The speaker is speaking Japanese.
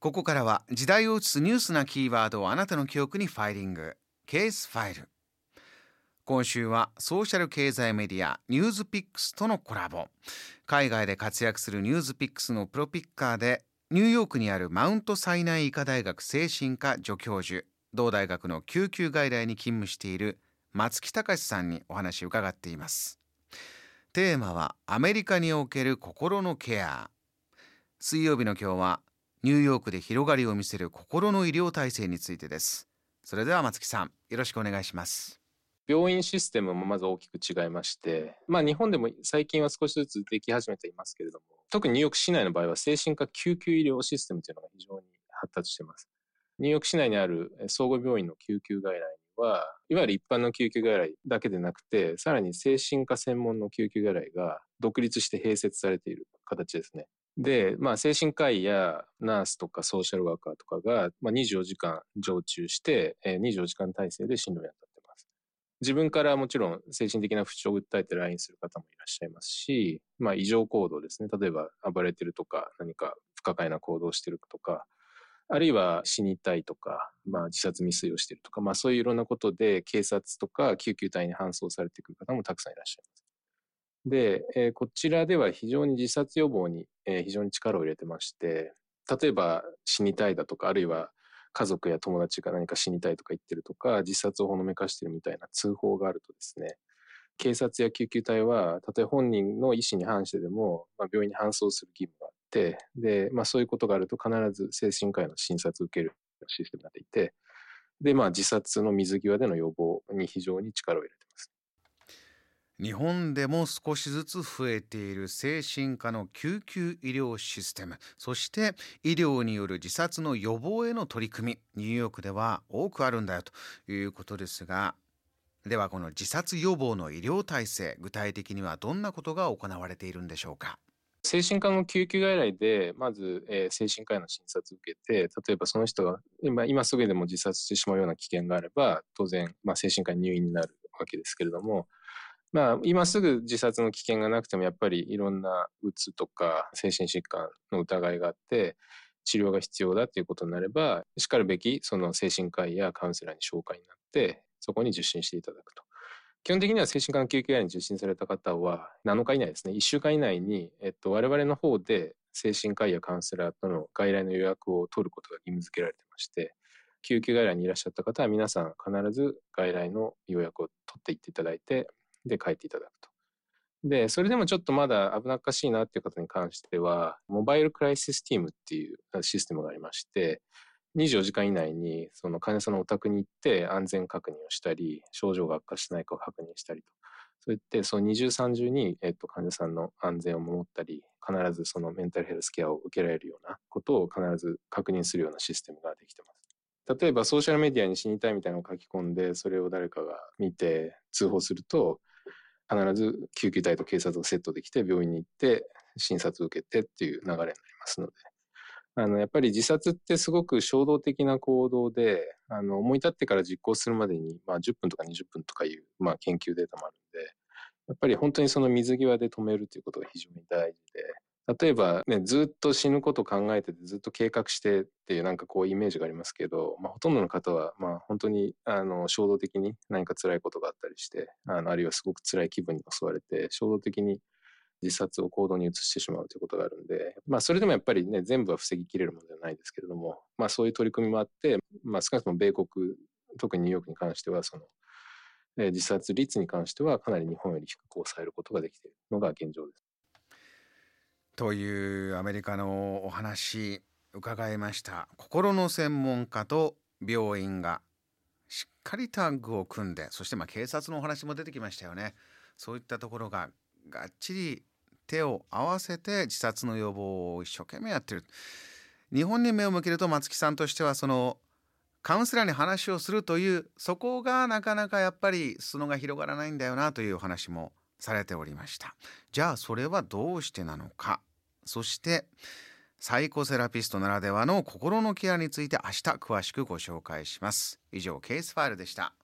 ここからは時代を映すニュースなキーワードをあなたの記憶にファイリング。ケースファイル。今週はソーシャル経済メディアニュースピックスとのコラボ。海外で活躍するニュースピックスのプロピッカーでニューヨークにあるマウントサイナイ医科大学精神科助教授同大学の救急外来に勤務している松木隆さんにお話を伺っています。テーマはアメリカにおける心のケア。水曜日の今日はニューヨークで広がりを見せる心の医療体制についてです。それでは松木さんよろしくお願いします。病院システムもまず大きく違いまして、まあ日本でも最近は少しずつでき始めていますけれども、特にニューヨーク市内の場合は精神科救急医療システムというのが非常に発達しています。ニューヨーク市内にある総合病院の救急外来には、いわゆる一般の救急外来だけでなくて、さらに精神科専門の救急外来が独立して併設されている形ですね。で、まあ、精神科医やナースとかソーシャルワーカーとかが、まあ、24時間常駐して、24時間体制で診療をやってます。自分からもちろん精神的な不調を訴えて来院する方もいらっしゃいますし、まあ、異常行動ですね。例えば暴れてるとか、何か不可解な行動をしてるとか、あるいは死にたいとか、まあ、自殺未遂をしているとか、まあ、そういういろんなことで警察とか救急隊に搬送されてくる方もたくさんいらっしゃいます。で、えー、こちらでは非常に自殺予防に、えー、非常に力を入れてまして、例えば死にたいだとか、あるいは家族や友達が何か死にたいとか言ってるとか、自殺をほのめかしてるみたいな通報があるとですね、警察や救急隊は、たとえ本人の意思に反してでも、まあ、病院に搬送する義務があって、で、まあそういうことがあると必ず精神科医の診察を受けるシステムになっていて、で、まあ自殺の水際での予防に非常に力を入れてます。日本でも少しずつ増えている精神科の救急医療システム。そして医療による自殺の予防への取り組み。ニューヨークでは多くあるんだよということですが。ではこの自殺予防の医療体制具体的にはどんなことが行われているんでしょうか？精神科の救急外来で、まず、えー、精神科医の診察を受けて、例えばその人が今今すぐでも自殺してしまうような危険があれば、当然、まあ、精神科に入院になるわけですけれども、まあ、今すぐ自殺の危険がなくても、やっぱりいろんなうつとか精神疾患の疑いがあって、治療が必要だということになれば、しかるべきその精神科医やカウンセラーに紹介になって、そこに受診していただくと。基本的には精神科の救急外来に受診された方は、7日以内ですね、1週間以内に、えっと、我々の方で精神科医やカウンセラーとの外来の予約を取ることが義務付けられてまして、救急外来にいらっしゃった方は皆さん必ず外来の予約を取っていっていただいて、で帰っていただくと。で、それでもちょっとまだ危なっかしいなっていう方に関しては、モバイルクライシスティームっていうシステムがありまして、24時間以内にその患者さんのお宅に行って安全確認をしたり、症状が悪化しないかを確認したりと。そういって、その二重三重に、えっと、患者さんの安全を守ったり、必ずそのメンタルヘルスケアを受けられるようなことを必ず確認するようなシステムができてます。例えばソーシャルメディアに死にたいみたいなのを書き込んで、それを誰かが見て通報すると、必ず救急隊と警察がセットできて病院に行って診察を受けてっていう流れになりますので、あの、やっぱり自殺ってすごく衝動的な行動で、あの、思い立ってから実行するまでに、まあ、10分とか20分とかいう、まあ、研究データもあるんで、やっぱり本当にその水際で止めるということが非常に大事で、例えばね、ずっと死ぬことを考えてて、ずっと計画してっていうなんかこうイメージがありますけど、まあ、ほとんどの方は、まあ、本当にあの衝動的に何か辛いことがあったりして、あのあるいはすごく辛い気分に襲われて、衝動的に自殺を行動に移してしまうということがあるんで、まあ、それでもやっぱりね、全部は防ぎきれるものではないですけれども、まあ、そういう取り組みもあって、まあ、少なくとも米国、特にニューヨークに関しては、その、え自殺率に関しては、かなり日本より低く抑えることができているのが現状です。というアメリカのお話伺いました心の専門家と病院がしっかりタッグを組んでそしてまあ警察のお話も出てきましたよねそういったところががっちり手を合わせて自殺の予防を一生懸命やってる。日本に目を向けると松木さんとしてはそのカウンセラーに話をするというそこがなかなかやっぱり裾が広がらないんだよなというお話もされておりました。じゃあそれはどうしてなのか。そしてサイコセラピストならではの心のケアについて明日詳しくご紹介します。以上ケースファイルでした。